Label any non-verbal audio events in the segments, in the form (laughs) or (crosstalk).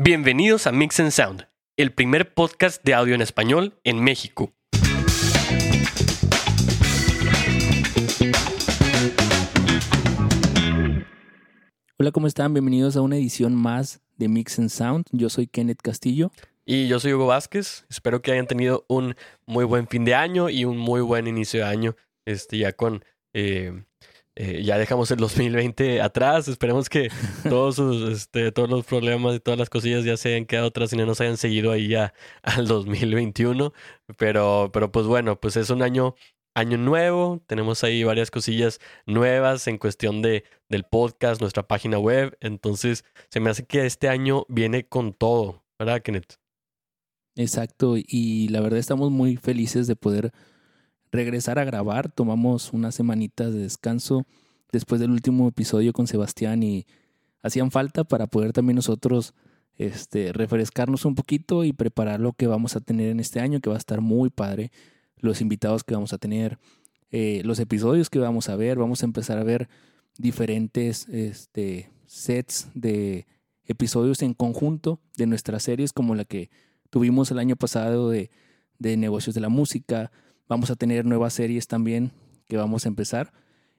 Bienvenidos a Mix and Sound, el primer podcast de audio en español en México. Hola, ¿cómo están? Bienvenidos a una edición más de Mix and Sound. Yo soy Kenneth Castillo. Y yo soy Hugo Vázquez. Espero que hayan tenido un muy buen fin de año y un muy buen inicio de año. Este, ya con eh, eh, ya dejamos el 2020 atrás. Esperemos que (laughs) todos, sus, este, todos los problemas y todas las cosillas ya se hayan quedado atrás y no nos hayan seguido ahí ya al 2021. Pero, pero pues bueno, pues es un año, año nuevo. Tenemos ahí varias cosillas nuevas en cuestión de, del podcast, nuestra página web. Entonces, se me hace que este año viene con todo, ¿verdad, Kenneth? Exacto. Y la verdad estamos muy felices de poder regresar a grabar. Tomamos unas semanitas de descanso después del último episodio con Sebastián y hacían falta para poder también nosotros este, refrescarnos un poquito y preparar lo que vamos a tener en este año, que va a estar muy padre. Los invitados que vamos a tener, eh, los episodios que vamos a ver, vamos a empezar a ver diferentes este, sets de episodios en conjunto de nuestras series, como la que tuvimos el año pasado de, de negocios de la música, Vamos a tener nuevas series también que vamos a empezar.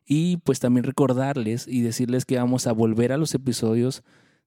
Y pues también recordarles y decirles que vamos a volver a los episodios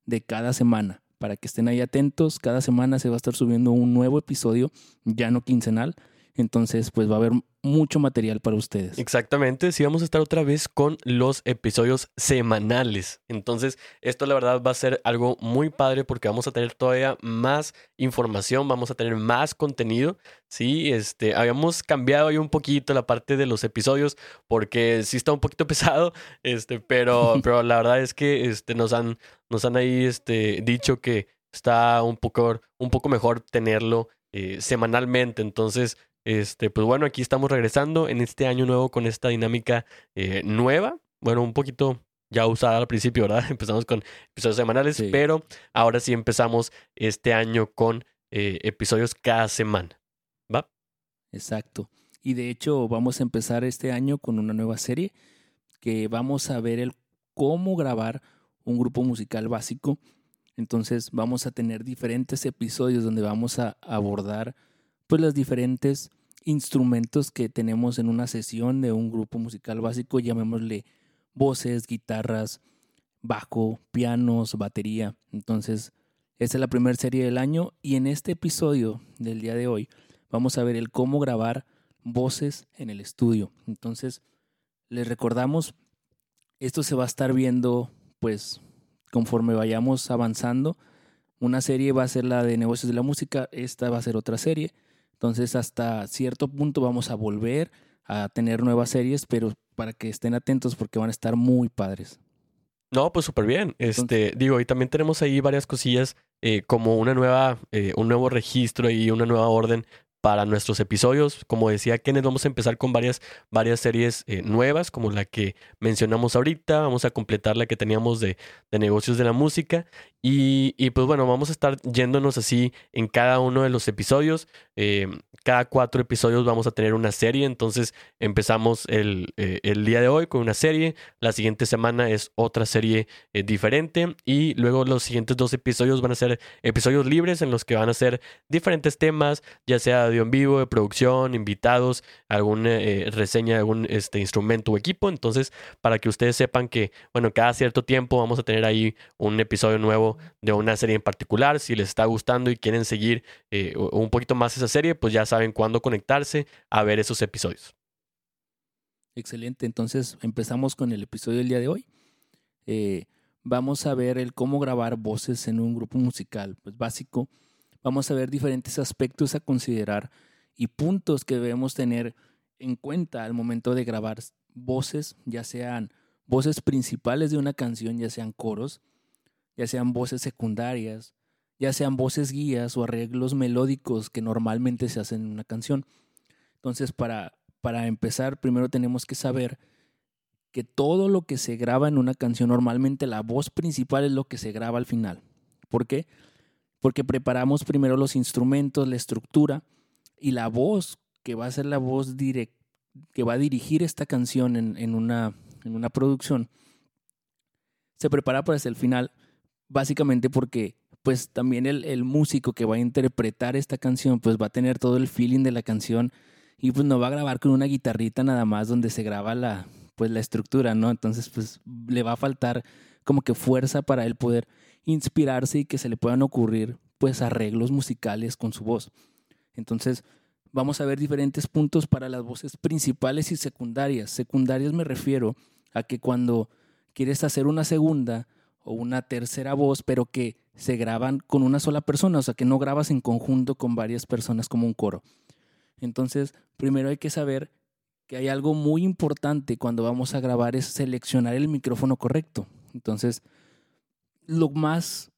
de cada semana. Para que estén ahí atentos, cada semana se va a estar subiendo un nuevo episodio, ya no quincenal. Entonces, pues va a haber mucho material para ustedes. Exactamente, sí vamos a estar otra vez con los episodios semanales. Entonces, esto la verdad va a ser algo muy padre porque vamos a tener todavía más información, vamos a tener más contenido. Sí, este, habíamos cambiado ahí un poquito la parte de los episodios porque sí está un poquito (laughs) pesado, este, pero, (laughs) pero la verdad es que este, nos han, nos han ahí este, dicho que está un poco, un poco mejor tenerlo eh, semanalmente. Entonces, este, pues bueno, aquí estamos regresando en este año nuevo con esta dinámica eh, nueva. Bueno, un poquito ya usada al principio, ¿verdad? (laughs) Empezamos con episodios semanales, pero ahora sí empezamos este año con eh, episodios cada semana. ¿Va? Exacto. Y de hecho vamos a empezar este año con una nueva serie que vamos a ver el cómo grabar un grupo musical básico. Entonces vamos a tener diferentes episodios donde vamos a abordar pues los diferentes instrumentos que tenemos en una sesión de un grupo musical básico, llamémosle voces, guitarras, bajo, pianos, batería. Entonces, esta es la primera serie del año y en este episodio del día de hoy vamos a ver el cómo grabar voces en el estudio. Entonces, les recordamos, esto se va a estar viendo pues conforme vayamos avanzando. Una serie va a ser la de negocios de la música, esta va a ser otra serie. Entonces, hasta cierto punto vamos a volver a tener nuevas series, pero para que estén atentos porque van a estar muy padres. No, pues súper bien. Este, digo, y también tenemos ahí varias cosillas eh, como una nueva, eh, un nuevo registro y una nueva orden para nuestros episodios. Como decía Kenneth, vamos a empezar con varias, varias series eh, nuevas, como la que mencionamos ahorita. Vamos a completar la que teníamos de, de negocios de la música. Y, y, pues bueno, vamos a estar yéndonos así en cada uno de los episodios. Eh, cada cuatro episodios vamos a tener una serie. Entonces empezamos el, eh, el, día de hoy con una serie. La siguiente semana es otra serie diferente. Y luego los siguientes dos episodios van a ser episodios libres en los que van a ser diferentes temas, ya sea en vivo, de producción, invitados, alguna eh, reseña de algún este, instrumento o equipo. Entonces, para que ustedes sepan que, bueno, cada cierto tiempo vamos a tener ahí un episodio nuevo de una serie en particular. Si les está gustando y quieren seguir eh, un poquito más esa serie, pues ya saben cuándo conectarse a ver esos episodios. Excelente, entonces empezamos con el episodio del día de hoy. Eh, vamos a ver el cómo grabar voces en un grupo musical, pues básico vamos a ver diferentes aspectos a considerar y puntos que debemos tener en cuenta al momento de grabar voces, ya sean voces principales de una canción, ya sean coros, ya sean voces secundarias, ya sean voces guías o arreglos melódicos que normalmente se hacen en una canción. Entonces, para, para empezar, primero tenemos que saber que todo lo que se graba en una canción, normalmente la voz principal es lo que se graba al final. ¿Por qué? porque preparamos primero los instrumentos, la estructura y la voz, que va a ser la voz direct, que va a dirigir esta canción en, una, en una producción, se prepara para el final, básicamente porque pues también el, el, músico que va a interpretar esta canción, pues va a tener todo el feeling de la canción y pues no va a grabar con una guitarrita nada más donde se graba la, pues la estructura, ¿no? Entonces, pues le va a faltar como que fuerza para él poder inspirarse y que se le puedan ocurrir pues arreglos musicales con su voz. Entonces, vamos a ver diferentes puntos para las voces principales y secundarias. Secundarias me refiero a que cuando quieres hacer una segunda o una tercera voz, pero que se graban con una sola persona, o sea, que no grabas en conjunto con varias personas como un coro. Entonces, primero hay que saber que hay algo muy importante cuando vamos a grabar es seleccionar el micrófono correcto. Entonces, lo más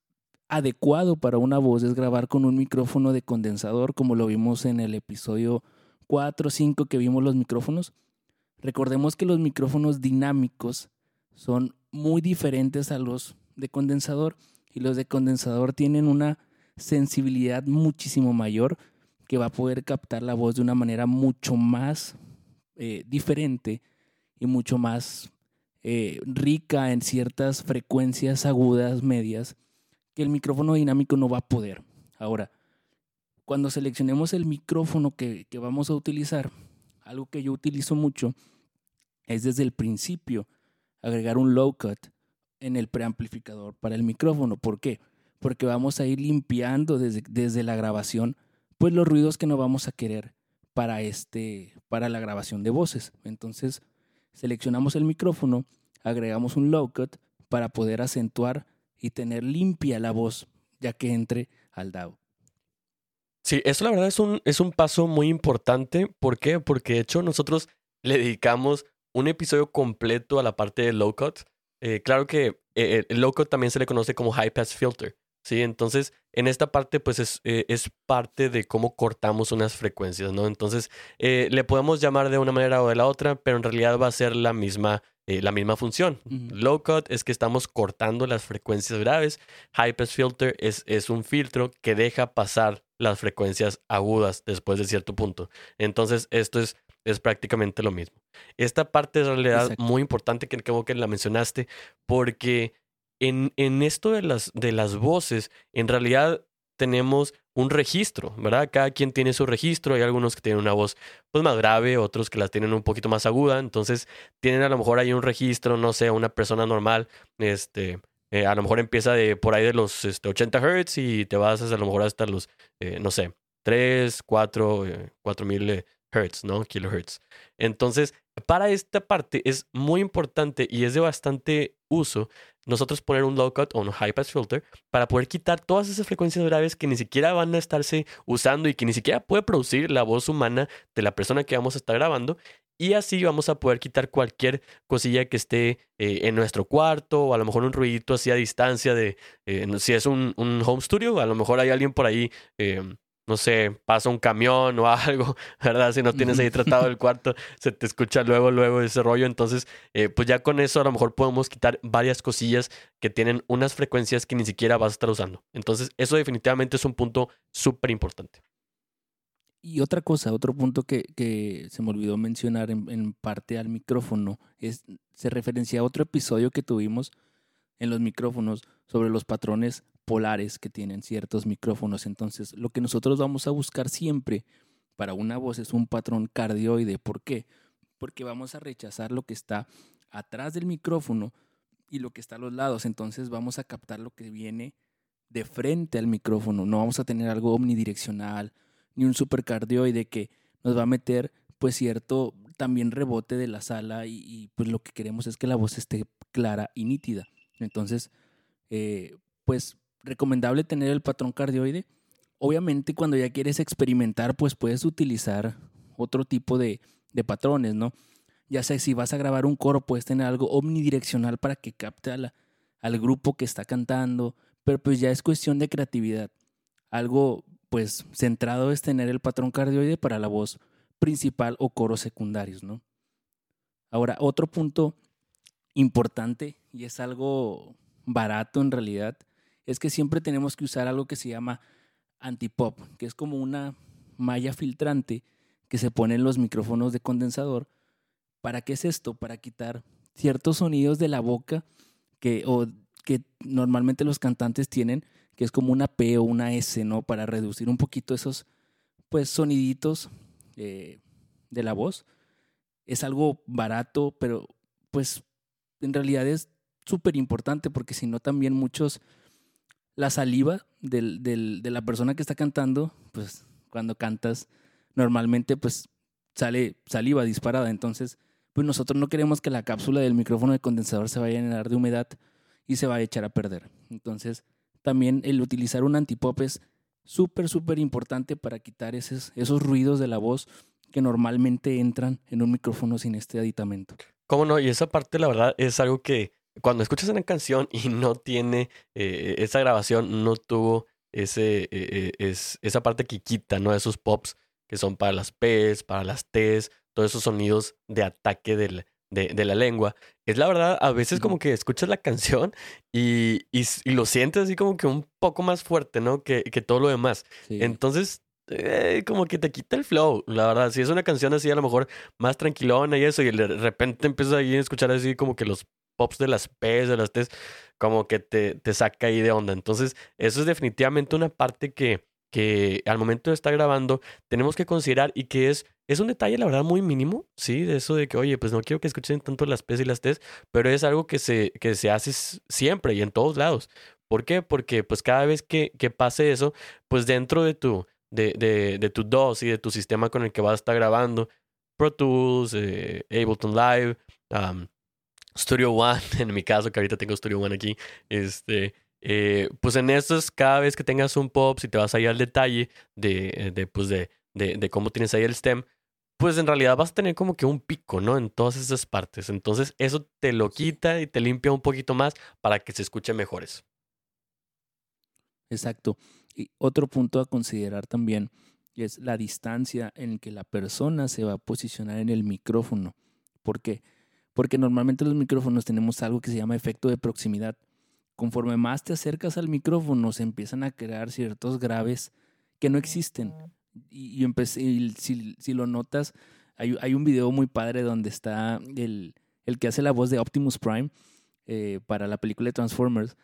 adecuado para una voz es grabar con un micrófono de condensador, como lo vimos en el episodio 4 o 5 que vimos los micrófonos. Recordemos que los micrófonos dinámicos son muy diferentes a los de condensador y los de condensador tienen una sensibilidad muchísimo mayor que va a poder captar la voz de una manera mucho más eh, diferente y mucho más eh, rica en ciertas frecuencias agudas, medias, que el micrófono dinámico no va a poder. Ahora, cuando seleccionemos el micrófono que, que vamos a utilizar, algo que yo utilizo mucho es desde el principio agregar un low cut en el preamplificador para el micrófono. ¿Por qué? Porque vamos a ir limpiando desde, desde la grabación pues los ruidos que no vamos a querer para este para la grabación de voces. Entonces, seleccionamos el micrófono, agregamos un low cut para poder acentuar y tener limpia la voz ya que entre al DAW. Sí, eso la verdad es un, es un paso muy importante. ¿Por qué? Porque de hecho nosotros le dedicamos un episodio completo a la parte de low cut. Eh, claro que eh, el low cut también se le conoce como high pass filter. ¿Sí? Entonces, en esta parte, pues es, eh, es parte de cómo cortamos unas frecuencias, ¿no? Entonces, le podemos llamar de una manera o de la otra, pero en realidad va a ser la misma, la misma función. Low cut es que estamos cortando las frecuencias graves. High pass filter es, es un filtro que deja pasar las frecuencias agudas después de cierto punto. Entonces, esto es es prácticamente lo mismo. Esta parte es en realidad muy importante que creo que la mencionaste, porque en, en esto de las, de las voces, en realidad tenemos un registro, ¿verdad? Cada quien tiene su registro, hay algunos que tienen una voz pues más grave, otros que la tienen un poquito más aguda, entonces tienen a lo mejor ahí un registro, no sé, una persona normal, este, eh, a lo mejor empieza de por ahí de los este, 80 Hz y te vas a lo mejor hasta los, eh, no sé, 3, 4, 4 mil hertz, ¿no? Kilohertz. Entonces, para esta parte es muy importante y es de bastante uso nosotros poner un low cut o un high pass filter para poder quitar todas esas frecuencias graves que ni siquiera van a estarse usando y que ni siquiera puede producir la voz humana de la persona que vamos a estar grabando. Y así vamos a poder quitar cualquier cosilla que esté eh, en nuestro cuarto o a lo mejor un ruidito así a distancia de, eh, si es un, un, home studio, a lo mejor hay alguien por ahí eh, no sé, pasa un camión o (laughs) algo, ¿verdad? Si no tienes ahí tratado el (laughs) cuarto, se te escucha luego, luego ese rollo. Entonces, eh, pues ya con eso a lo mejor podemos quitar varias cosillas que tienen unas frecuencias que ni siquiera vas a estar usando. Entonces, eso definitivamente es un punto súper importante. Y otra cosa, otro punto que, que se me olvidó mencionar en, en, parte al micrófono, es, se referencia a otro episodio que tuvimos en los micrófonos sobre los patrones polares que tienen ciertos micrófonos. Entonces, lo que nosotros vamos a buscar siempre para una voz es un patrón cardioide. ¿Por qué? Porque vamos a rechazar lo que está atrás del micrófono y lo que está a los lados. Entonces, vamos a captar lo que viene de frente al micrófono. No vamos a tener algo omnidireccional ni un supercardioide que nos va a meter pues cierto también rebote de la sala y, pues lo que queremos es que la voz esté clara y nítida. Entonces, eh, pues recomendable tener el patrón cardioide. Obviamente cuando ya quieres experimentar, pues puedes utilizar otro tipo de, patrones, ¿no? Ya sea si vas a grabar un coro, puedes tener algo omnidireccional para que capte al grupo que está cantando, pero pues ya es cuestión de creatividad. Algo pues centrado es tener el patrón cardioide para la voz principal o coros secundarios, ¿no? Ahora, otro punto importante y es algo barato en realidad, es que siempre tenemos que usar algo que se llama antipop, que es como una malla filtrante que se pone en los micrófonos de condensador. ¿Para qué es esto? Para quitar ciertos sonidos de la boca que, o, que normalmente los cantantes tienen que es como una P o una S, ¿no? Para reducir un poquito esos, pues, soniditos eh, de la voz. Es algo barato, pero pues en realidad es súper importante porque si no también muchos, la saliva del, del, de la persona que está cantando, pues cuando cantas, normalmente pues sale saliva disparada. Entonces, pues nosotros no queremos que la cápsula del micrófono de condensador se vaya a llenar de humedad y se vaya a echar a perder. Entonces, también el utilizar un antipop es súper, súper importante para quitar esos, esos ruidos de la voz que normalmente entran en un micrófono sin este aditamento. ¿Cómo no? Y esa parte, la verdad, es algo que cuando escuchas una canción y no tiene eh, esa grabación, no tuvo ese, eh, es, esa parte que quita, ¿no? Esos pops que son para las P's, para las T's, todos esos sonidos de ataque del, de, la lengua. Es la verdad, a veces como que escuchas la canción y, y, lo sientes así como que un poco más fuerte, ¿no? Que, que todo lo demás. Entonces, eh, como que te quita el flow, la verdad. Si es una canción así, a lo mejor más tranquilona y eso, y de repente empiezas ahí a escuchar así como que los pops de las P's, de las T's, como que te, te saca ahí de onda. Entonces, eso es definitivamente una parte que, que al momento de estar grabando tenemos que considerar y que es, es un detalle, la verdad, muy mínimo, ¿sí? De eso de que, oye, pues no quiero que escuchen tanto las P's y las T's, pero es algo que se, que se hace siempre y en todos lados. ¿Por qué? Porque pues cada vez que, que pase eso, pues dentro de tu, de, de, de tu DOS y de tu sistema con el que vas a estar grabando, Pro Tools, eh, Ableton Live, Studio One, (laughs) en mi caso, que ahorita tengo Studio One aquí, este, eh, pues en estos, cada vez que tengas un pop, si te vas ahí al detalle de, de, pues de, de, de cómo tienes ahí el stem, pues en realidad vas a tener como que un pico, ¿no? En todas esas partes. Entonces eso te lo quita y te limpia un poquito más para que se escuche mejores. Exacto. Y otro punto a considerar también es la distancia en que la persona se va a posicionar en el micrófono. ¿Por qué? Porque normalmente los micrófonos tenemos algo que se llama efecto de proximidad conforme más te acercas al micrófono, se empiezan a crear ciertos graves que no existen. Y, y, si, si, lo notas, hay, hay, un video muy padre donde está el, el que hace la voz de Optimus Prime eh, para la película de Transformers.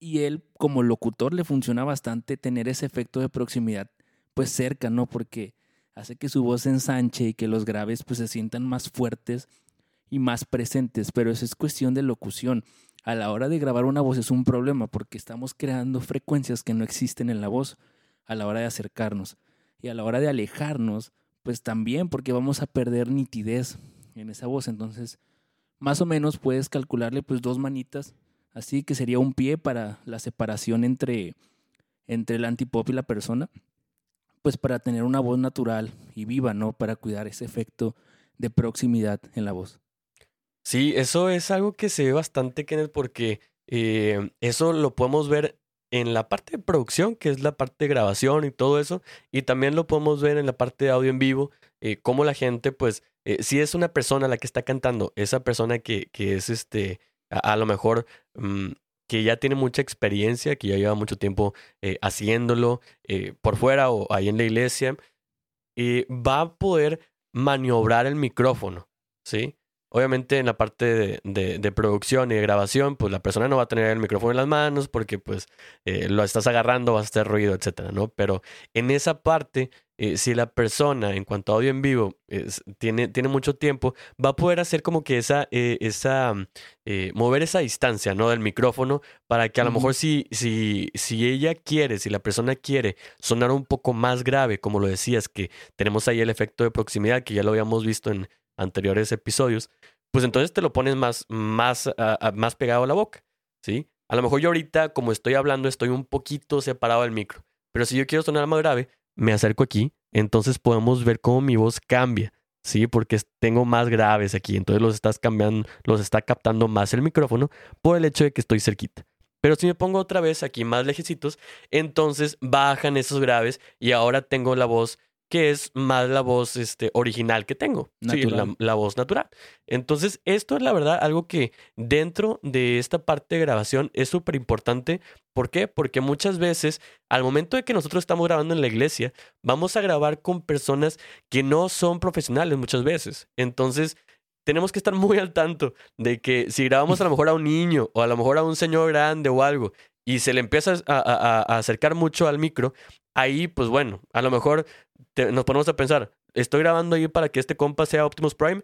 Y él, como locutor, le funciona bastante tener ese efecto de proximidad, pues cerca, ¿no? Porque hace que su voz se ensanche y que los graves pues se sientan más fuertes y más presentes, pero eso es cuestión de locución a la hora de grabar una voz es un problema porque estamos creando frecuencias que no existen en la voz a la hora de acercarnos. Y a la hora de alejarnos, pues también porque vamos a perder nitidez en esa voz. Entonces, más o menos puedes calcularle pues dos manitas, así que sería un pie para la separación entre, entre el antipop y la persona, pues para tener una voz natural y viva, ¿no? Para cuidar ese efecto de proximidad en la voz. Sí, eso es algo que se ve bastante, Kenneth, porque eh, eso lo podemos ver en la parte de producción, que es la parte de grabación y todo eso, y también lo podemos ver en la parte de audio en vivo, eh, cómo la gente, pues, eh, si es una persona la que está cantando, esa persona que, que es este, a, lo mejor mm, que ya tiene mucha experiencia, que ya lleva mucho tiempo haciéndolo por fuera o ahí en la iglesia, va a poder maniobrar el micrófono, ¿sí? Obviamente en la parte de, de, producción y de grabación, pues la persona no va a tener el micrófono en las manos porque pues eh, lo estás agarrando, vas a hacer ruido, etcétera, ¿no? Pero en esa parte, eh, si la persona en cuanto a audio en vivo tiene, tiene mucho tiempo, va a poder hacer como que esa, eh, esa mover esa distancia, ¿no? Del micrófono para que a lo mejor si, si, si ella quiere, si la persona quiere sonar un poco más grave, como lo decías, que tenemos ahí el efecto de proximidad, que ya lo habíamos visto en anteriores episodios, pues entonces te lo pones más, más, más pegado a la boca, ¿sí? A lo mejor yo ahorita, como estoy hablando, estoy un poquito separado del micro, pero si yo quiero sonar más grave, me acerco aquí, entonces podemos ver cómo mi voz cambia, ¿sí? Porque tengo más graves aquí, entonces los estás cambiando, los está captando más el micrófono por el hecho de que estoy cerquita. Pero si me pongo otra vez aquí más lejecitos, entonces bajan esos graves y ahora tengo la voz que es más la voz este, original que tengo. Sí, la, voz natural. Entonces, esto es la verdad algo que dentro de esta parte de grabación es súper importante. ¿Por qué? Porque muchas veces, al momento de que nosotros estamos grabando en la iglesia, vamos a grabar con personas que no son profesionales muchas veces. Entonces, tenemos que estar muy al tanto de que si grabamos a lo mejor a un niño o a lo mejor a un señor grande o algo y se le empieza a, acercar mucho al micro, ahí, pues bueno, a lo mejor nos ponemos a pensar, ¿estoy grabando ahí para que este compa sea Optimus Prime?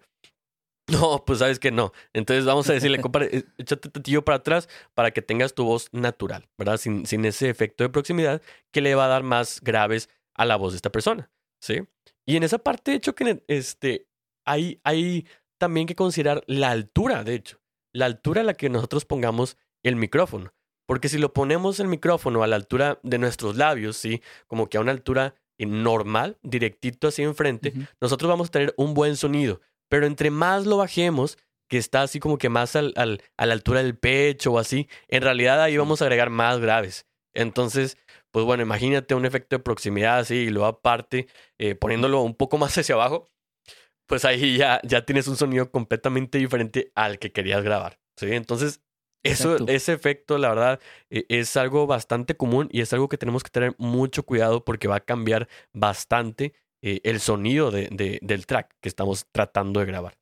No, pues sabes que no. Entonces vamos a decirle, compa, eh, échate tantillo para atrás para que tengas tu voz natural, ¿verdad? Sin, sin ese efecto de proximidad que le va a dar más graves a la voz de esta persona, ¿sí? Y en esa parte, de hecho, que este, hay, hay también que considerar la altura, de hecho. La altura a la que nosotros pongamos el micrófono. Porque si lo ponemos el micrófono a la altura de nuestros labios, ¿sí? Como que a una altura normal, directito así enfrente, nosotros vamos a tener un buen sonido. Pero entre más lo bajemos, que está así como que más al, al, a la altura del pecho o así, en realidad ahí vamos a agregar más graves. Entonces, pues bueno, imagínate un efecto de proximidad así y luego aparte eh, poniéndolo un poco más hacia abajo, pues ahí ya, ya tienes un sonido completamente diferente al que querías grabar. ¿sí? Entonces, eso, ese efecto, la verdad, e, es algo bastante común y es algo que tenemos que tener mucho cuidado porque va a cambiar bastante eh, el sonido de, del track que estamos tratando de grabar.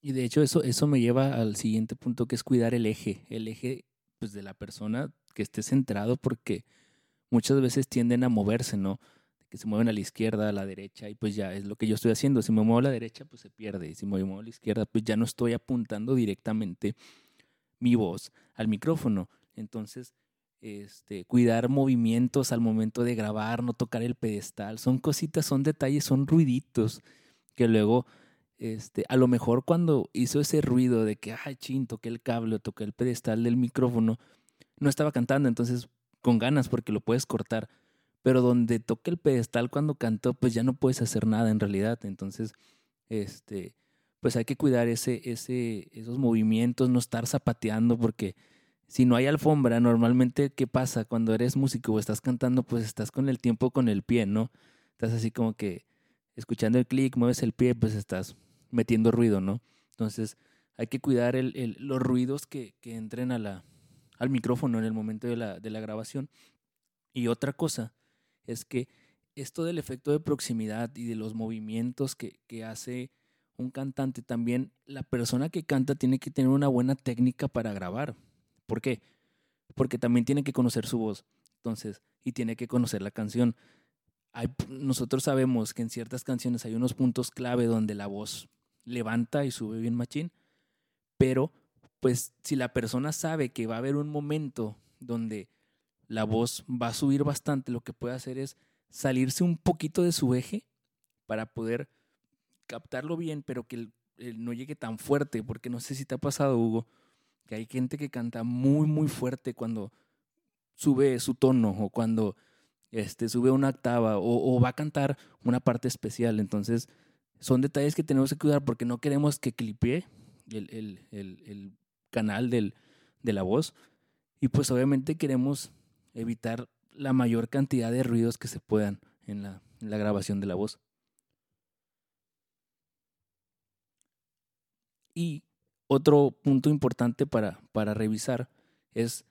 Y de hecho, eso, eso me lleva al siguiente punto que es cuidar el eje, el eje pues, de la persona que esté centrado porque muchas veces tienden a moverse, ¿no? Que se mueven a la izquierda, a la derecha, y pues ya es lo que yo estoy haciendo. Si me muevo a la derecha, pues se pierde. Y si me muevo a la izquierda, pues ya no estoy apuntando directamente mi voz al micrófono. Entonces, este, cuidar movimientos al momento de grabar, no tocar el pedestal, son cositas, son detalles, son ruiditos que luego, este, a lo mejor cuando hizo ese ruido de que, ay, chin, toqué el cable o toqué el pedestal del micrófono, no estaba cantando, entonces con ganas porque lo puedes cortar. Pero donde toque el pedestal cuando cantó, pues ya no puedes hacer nada en realidad. Entonces, este, pues hay que cuidar ese, ese, esos movimientos, no estar zapateando, porque si no hay alfombra, normalmente, ¿qué pasa? Cuando eres músico o estás cantando, pues estás con el tiempo con el pie, ¿no? Estás así como que escuchando el clic, mueves el pie, pues estás metiendo ruido, ¿no? Entonces, hay que cuidar el, el, los ruidos que, que entren a la, al micrófono en el momento de la, de la grabación. Y otra cosa es que esto del efecto de proximidad y de los movimientos que, que hace un cantante, también la persona que canta tiene que tener una buena técnica para grabar. ¿Por qué? Porque también tiene que conocer su voz. Entonces, y tiene que conocer la canción. Hay, nosotros sabemos que en ciertas canciones hay unos puntos clave donde la voz levanta y sube bien machín, pero pues si la persona sabe que va a haber un momento donde la voz va a subir bastante, lo que puede hacer es salirse un poquito de su eje para poder captarlo bien, pero que no llegue tan fuerte, porque no sé si te ha pasado, Hugo, que hay gente que canta muy, muy fuerte cuando sube su tono o cuando este, sube una octava o, va a cantar una parte especial. Entonces, son detalles que tenemos que cuidar porque no queremos que clipee el, el, el, el canal del, de la voz. Y pues obviamente queremos evitar la mayor cantidad de ruidos que se puedan en la, en la grabación de la voz. Y otro punto importante para, para revisar es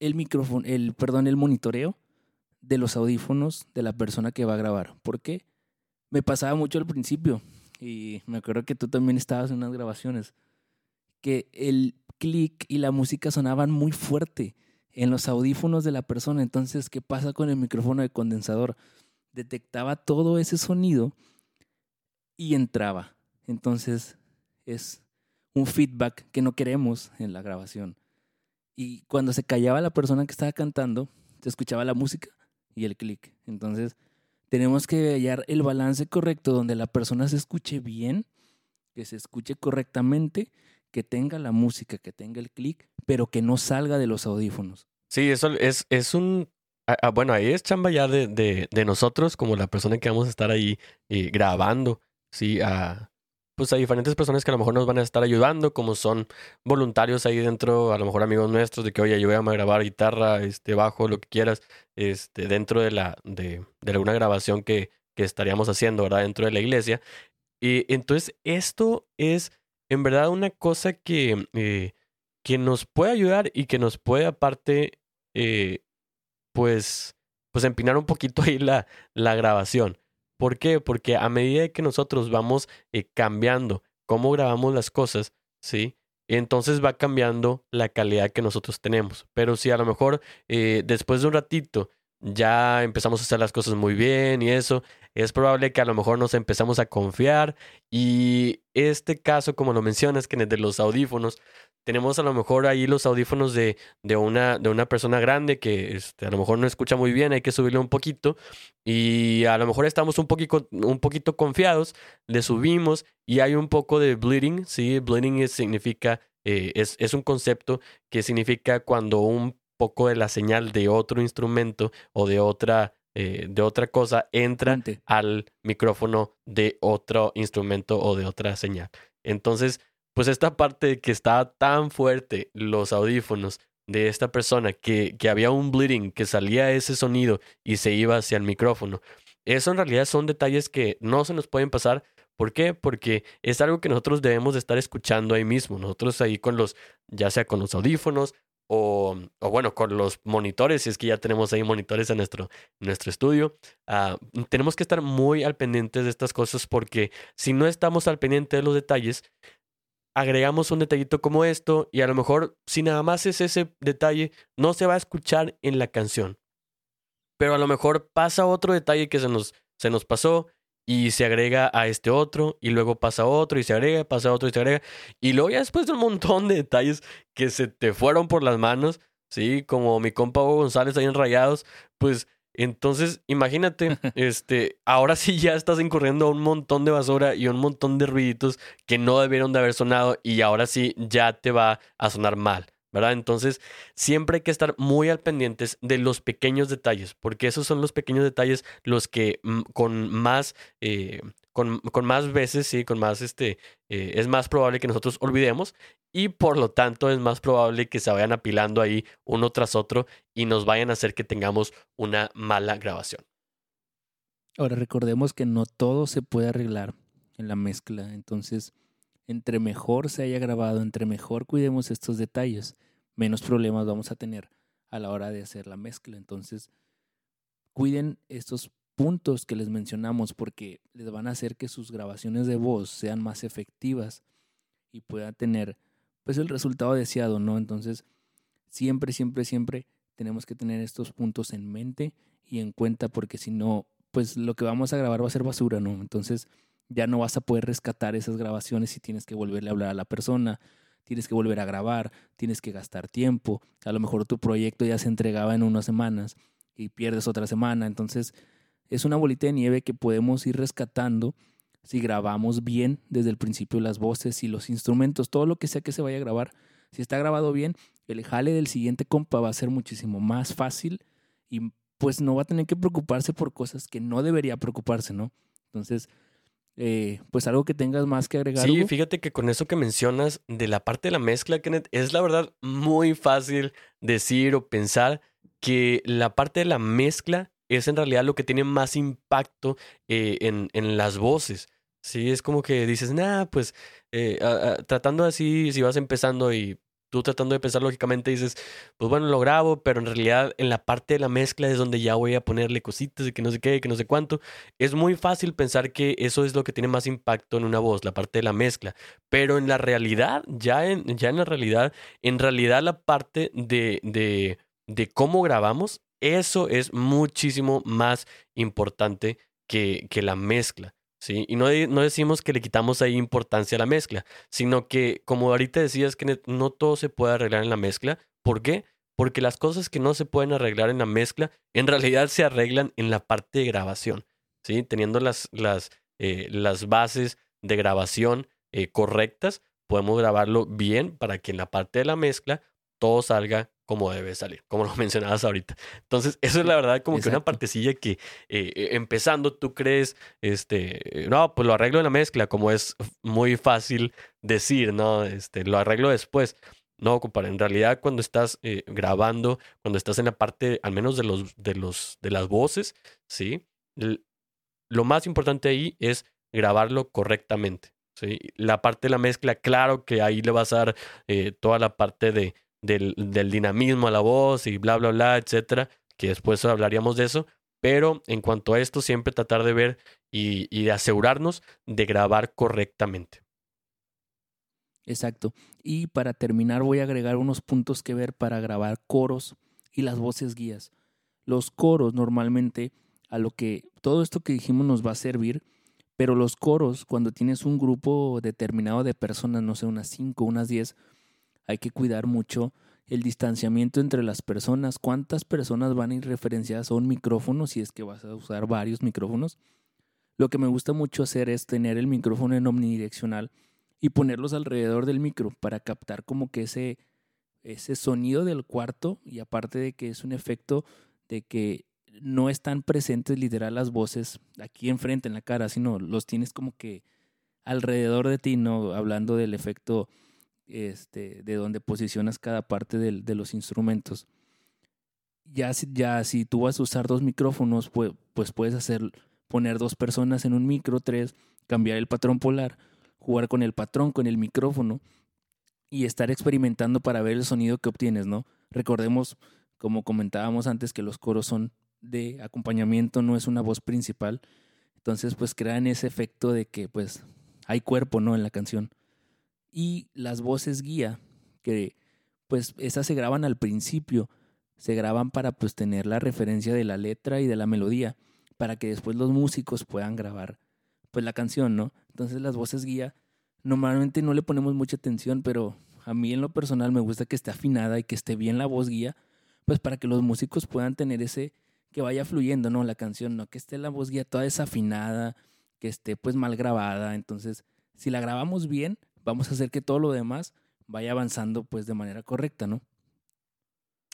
el micrófono, el, perdón, el monitoreo de los audífonos de la persona que va a grabar. ¿Por qué? Me pasaba mucho al principio y me acuerdo que tú también estabas en unas grabaciones que el clic y la música sonaban muy fuerte en los audífonos de la persona. Entonces, ¿qué pasa con el micrófono de condensador? Detectaba todo ese sonido y entraba. Entonces, es un feedback que no queremos en la grabación. Y cuando se callaba la persona que estaba cantando, se escuchaba la música y el clic. Entonces, tenemos que hallar el balance correcto donde la persona se escuche bien, que se escuche correctamente, que tenga la música, que tenga el clic, pero que no salga de los audífonos. Sí, eso es, es un... bueno, ahí es chamba ya de, de, nosotros, como la persona que vamos a estar ahí eh, grabando, sí, a, pues a diferentes personas que a lo mejor nos van a estar ayudando, como son voluntarios ahí dentro, a lo mejor amigos nuestros, de que, oye, yo a grabar guitarra, este, bajo, lo que quieras, este, dentro de la, de, de alguna grabación que, que estaríamos haciendo, ¿verdad? Dentro de la iglesia. Y entonces esto es en verdad una cosa que, eh, que nos puede ayudar y que nos puede aparte, eh, pues, pues empinar un poquito ahí la, la grabación. ¿Por qué? Porque a medida que nosotros vamos eh, cambiando cómo grabamos las cosas, ¿sí? entonces va cambiando la calidad que nosotros tenemos. Pero si a lo mejor eh, después de un ratito ya empezamos a hacer las cosas muy bien y eso, es probable que a lo mejor nos empezamos a confiar y este caso, como lo mencionas, que de los audífonos, tenemos a lo mejor ahí los audífonos de, de, una, de una persona grande que este, a lo mejor no escucha muy bien, hay que subirle un poquito y a lo mejor estamos un poquito, un poquito confiados, le subimos y hay un poco de bleeding, ¿sí? Bleeding significa, eh, es, es un concepto que significa cuando un poco de la señal de otro instrumento o de otra, eh, de otra cosa entra al micrófono de otro instrumento o de otra señal. Entonces, pues esta parte que estaba tan fuerte, los audífonos de esta persona, que, que había un bleeding, que salía ese sonido y se iba hacia el micrófono. Eso en realidad son detalles que no se nos pueden pasar. ¿Por qué? Porque es algo que nosotros debemos de estar escuchando ahí mismo. Nosotros ahí con los, ya sea con los audífonos o, o, bueno, con los monitores, si es que ya tenemos ahí monitores en nuestro, nuestro estudio, uh, tenemos que estar muy al pendiente de estas cosas porque si no estamos al pendiente de los detalles, agregamos un detallito como esto y a lo mejor si nada más es ese detalle, no se va a escuchar en la canción. Pero a lo mejor pasa otro detalle que se nos, se nos pasó y se agrega a este otro y luego pasa otro y se agrega, pasa otro y se agrega. Y luego ya después de un montón de detalles que se te fueron por las manos, ¿sí? Como mi compa Hugo González ahí en Rayados, pues entonces imagínate, (laughs) este, ahora sí ya estás incurriendo a un montón de basura y un montón de ruiditos que no debieron de haber sonado y ahora sí ya te va a sonar mal. ¿verdad? Entonces, siempre hay que estar muy al pendientes de los pequeños detalles, porque esos son los pequeños detalles los que mm, con más, eh, con, más veces, sí, con más, este, eh, es más probable que nosotros olvidemos y por lo tanto es más probable que se vayan apilando ahí uno tras otro y nos vayan a hacer que tengamos una mala grabación. Ahora recordemos que no todo se puede arreglar en la mezcla, entonces entre mejor se haya grabado, entre mejor cuidemos estos detalles, menos problemas vamos a tener a la hora de hacer la mezcla. Entonces, cuiden estos puntos que les mencionamos porque les van a hacer que sus grabaciones de voz sean más efectivas y puedan tener pues el resultado deseado, ¿no? Entonces, siempre, siempre, siempre tenemos que tener estos puntos en mente y en cuenta porque si no, pues lo que vamos a grabar va a ser basura, ¿no? Entonces, ya no vas a poder rescatar esas grabaciones y tienes que volverle a hablar a la persona, tienes que volver a grabar, tienes que gastar tiempo. A lo mejor tu proyecto ya se entregaba en unas semanas y pierdes otra semana. Entonces, es una bolita de nieve que podemos ir rescatando si grabamos bien desde el principio las voces y los instrumentos, todo lo que sea que se vaya a grabar. Si está grabado bien, el jale del siguiente compa va a ser muchísimo más fácil y pues no va a tener que preocuparse por cosas que no debería preocuparse, ¿no? Entonces, eh, pues algo que tengas más que agregar. Sí, fíjate que con eso que mencionas de la parte de la mezcla, Kenneth, es la verdad muy fácil decir o pensar que la parte de la mezcla es en realidad lo que tiene más impacto eh, en, en, las voces. Sí, es como que dices, nah, pues eh, tratando así, si vas empezando y tú tratando de pensar lógicamente dices, pues bueno, lo grabo, pero en realidad en la parte de la mezcla es donde ya voy a ponerle cositas y que no sé qué, que no sé cuánto. Es muy fácil pensar que eso es lo que tiene más impacto en una voz, la parte de la mezcla. Pero en la realidad, ya en, ya en la realidad, en realidad la parte de, de, de cómo grabamos, eso es muchísimo más importante que, que la mezcla. ¿sí? Y no, no, decimos que le quitamos ahí importancia a la mezcla, sino que, como ahorita decías, que no todo se puede arreglar en la mezcla. ¿Por qué? Porque las cosas que no se pueden arreglar en la mezcla, en realidad se arreglan en la parte de grabación, ¿sí? Teniendo las, las, eh, las bases de grabación eh, correctas, podemos grabarlo bien para que en la parte de la mezcla todo salga como debe salir, como lo (laughs) mencionabas ahorita. Entonces, eso es la verdad como que una partecilla que eh, eh, empezando tú crees, este, no, pues lo arreglo en la mezcla, como es muy fácil decir, ¿no? Este, lo arreglo después. No, compadre, en realidad cuando estás eh, grabando, cuando estás en la parte, al menos de los, de los, de las voces, ¿sí? lo más importante ahí es grabarlo correctamente. ¿sí? La parte de la mezcla, claro que ahí le vas a dar toda la parte de, del, dinamismo a la voz y bla, bla, bla, etcétera, que después hablaríamos de eso. Pero en cuanto a esto, siempre tratar de ver y, de asegurarnos de grabar correctamente. Exacto. Y para terminar voy a agregar unos puntos que ver para grabar coros y las voces guías. Los coros normalmente a lo que todo esto que dijimos nos va a servir, pero los coros cuando tienes un grupo determinado de personas, no sé, unas 5, unas 10, hay que cuidar mucho el distanciamiento entre las personas, cuántas personas van a ir referenciadas a un micrófono si es que vas a usar varios micrófonos. Lo que me gusta mucho hacer es tener el micrófono en omnidireccional y ponerlos alrededor del micro para captar como que ese, ese sonido del cuarto y aparte de que es un efecto de que no están presentes literal las voces aquí enfrente en la cara, sino los tienes como que alrededor de ti, ¿no? Hablando del efecto este, de donde posicionas cada parte de los instrumentos. Ya, ya si tú vas a usar dos micrófonos, pues, pues puedes hacer, poner dos personas en un micro, tres, cambiar el patrón polar jugar con el patrón, con el micrófono y estar experimentando para ver el sonido que obtienes, ¿no? Recordemos, como comentábamos antes, que los coros son de acompañamiento, no es una voz principal. Entonces, pues crean ese efecto de que, pues, hay cuerpo, ¿no? En la canción. Y las voces guía, que, pues, esas se graban al principio, se graban para, pues, tener la referencia de la letra y de la melodía, para que después los músicos puedan grabar pues la canción, ¿no? Entonces las voces guía normalmente no le ponemos mucha atención, pero a mí en lo personal me gusta que esté afinada y que esté bien la voz guía, pues para que los músicos puedan tener ese que vaya fluyendo, ¿no? La canción, no que esté la voz guía toda desafinada, que esté pues mal grabada, entonces si la grabamos bien, vamos a hacer que todo lo demás vaya avanzando pues de manera correcta, ¿no?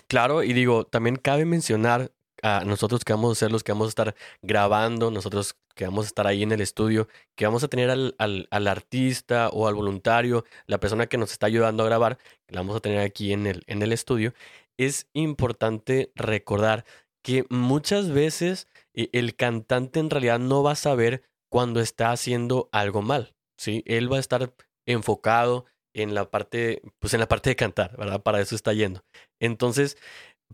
Claro, y digo, también cabe mencionar a nosotros que vamos a ser los que vamos a estar grabando, nosotros que vamos a estar ahí en el estudio, que vamos a tener al, al, artista o al voluntario, la persona que nos está ayudando a grabar, que la vamos a tener aquí en el, en el estudio, es importante recordar que muchas veces eh, el cantante en realidad no va a saber cuando está haciendo algo mal, ¿sí? Él va a estar enfocado en la parte, pues en la parte de cantar, ¿verdad? Para eso está yendo. Entonces,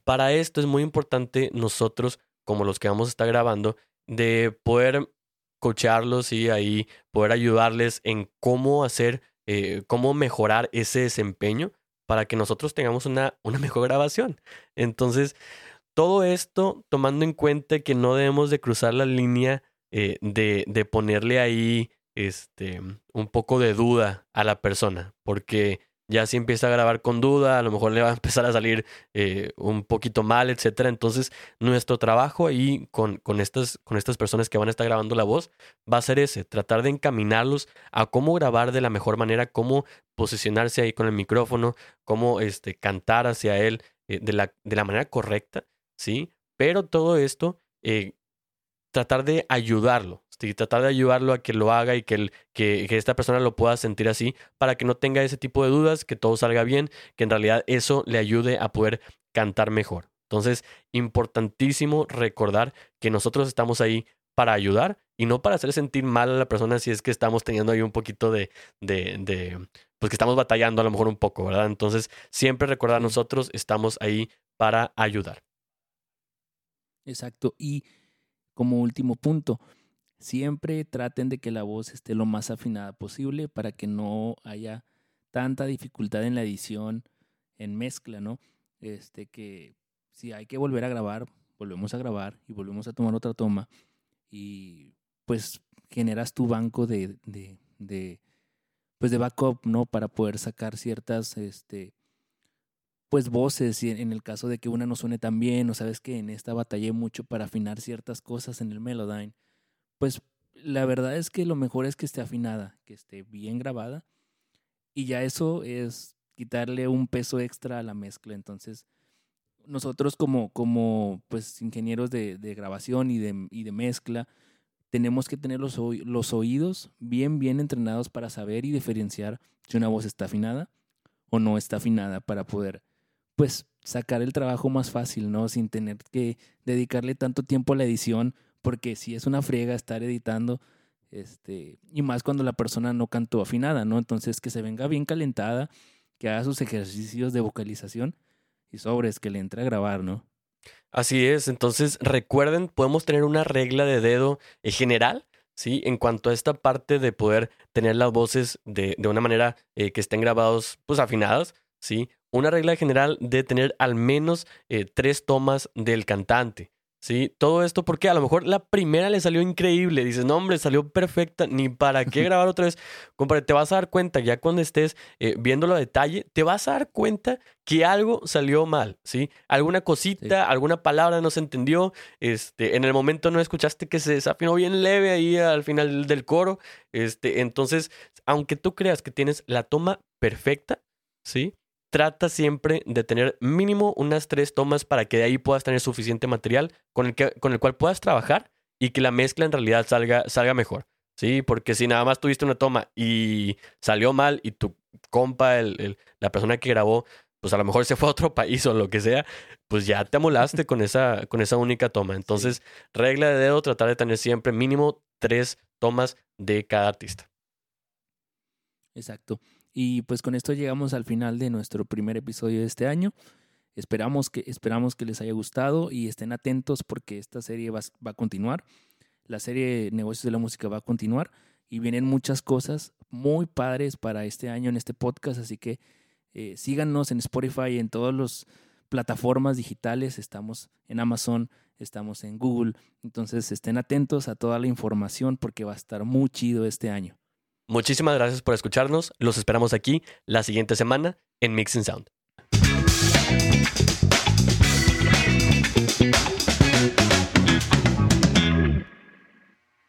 para esto es muy importante nosotros, como los que vamos a estar grabando, de poder coacharlos y ahí poder ayudarles en cómo hacer, eh, cómo mejorar ese desempeño para que nosotros tengamos una, una mejor grabación. Entonces, todo esto tomando en cuenta que no debemos de cruzar la línea eh, de, de ponerle ahí este, un poco de duda a la persona, porque ya si empieza a grabar con duda, a lo mejor le va a (laughs) empezar a salir eh, un poquito mal, etcétera. Entonces, nuestro trabajo ahí con, con, estas, con estas personas que van a estar grabando la voz va a ser ese, tratar de encaminarlos a cómo grabar de la mejor manera, cómo posicionarse ahí con el micrófono, cómo este, cantar hacia él eh, de, la, de la manera correcta, ¿sí? Pero todo esto, eh, tratar de ayudarlo, tratar de ayudarlo a que lo haga y que, el, que, esta persona lo pueda sentir así para que no tenga ese tipo de dudas, que todo salga bien, que en realidad eso le ayude a poder cantar mejor. Entonces, importantísimo recordar que nosotros estamos ahí para ayudar y no para hacer sentir mal a la persona si es que estamos teniendo ahí un poquito de, de, de pues que estamos batallando a lo mejor un poco, ¿verdad? Entonces, siempre recordar, nosotros estamos ahí para ayudar. Exacto. Y como último punto, Siempre traten de que la voz esté lo más afinada posible para que no haya tanta dificultad en la edición, en mezcla, ¿no? Este que si hay que volver a grabar, volvemos a grabar y volvemos a tomar otra toma y pues generas tu banco de, de, de pues de backup, ¿no? Para poder sacar ciertas, este, pues voces y en el caso de que una no suene tan bien o sabes que en esta batallé mucho para afinar ciertas cosas en el Melodyne pues la verdad es que lo mejor es que esté afinada, que esté bien grabada. Y ya eso es quitarle un peso extra a la mezcla. Entonces, nosotros como, como pues, ingenieros de, grabación y de, y de, mezcla, tenemos que tener los, los oídos bien, bien entrenados para saber y diferenciar si una voz está afinada o no está afinada para poder, pues, sacar el trabajo más fácil, ¿no? Sin tener que dedicarle tanto tiempo a la edición porque si es una friega estar editando, este, y más cuando la persona no cantó afinada, ¿no? Entonces que se venga bien calentada, que haga sus ejercicios de vocalización y sobres que le entre a grabar, ¿no? Así es, entonces recuerden, podemos tener una regla de dedo general, ¿sí? En cuanto a esta parte de poder tener las voces de, de una manera eh, que estén grabados, pues afinadas, ¿sí? Una regla general de tener al menos eh, tres tomas del cantante. Sí, todo esto porque a lo mejor la primera le salió increíble. Dices, no, hombre, salió perfecta. Ni para qué (laughs) grabar otra vez. Compadre, te vas a dar cuenta, ya cuando estés eh, viéndolo a detalle, te vas a dar cuenta que algo salió mal, ¿sí? Alguna cosita, alguna palabra no se entendió. Este, en el momento no escuchaste que se desafinó bien leve ahí al final del coro. Este, entonces, aunque tú creas que tienes la toma perfecta, ¿sí? Trata siempre de tener mínimo unas tres tomas para que de ahí puedas tener suficiente material con el, que, con el cual puedas trabajar y que la mezcla en realidad salga, salga mejor. Sí, porque si nada más tuviste una toma y salió mal y tu compa, el, la persona que grabó, pues a lo mejor se fue a otro (laughs) país o lo que sea, pues ya te amolaste con esa, con esa única toma. Entonces, regla de dedo, tratar de tener siempre mínimo tres tomas de cada artista. Exacto. Y pues con esto llegamos al final de nuestro primer episodio de este año. Esperamos que, esperamos que les haya gustado y estén atentos porque esta serie va, a continuar. La serie Negocios de la Música va a continuar y vienen muchas cosas muy padres para este año en este podcast. Así que eh, síganos en Spotify en todas las plataformas digitales. Estamos en Amazon, estamos en Google. Entonces estén atentos a toda la información porque va a estar muy chido este año. Muchísimas gracias por escucharnos. Los esperamos aquí la siguiente semana en Mixing Sound.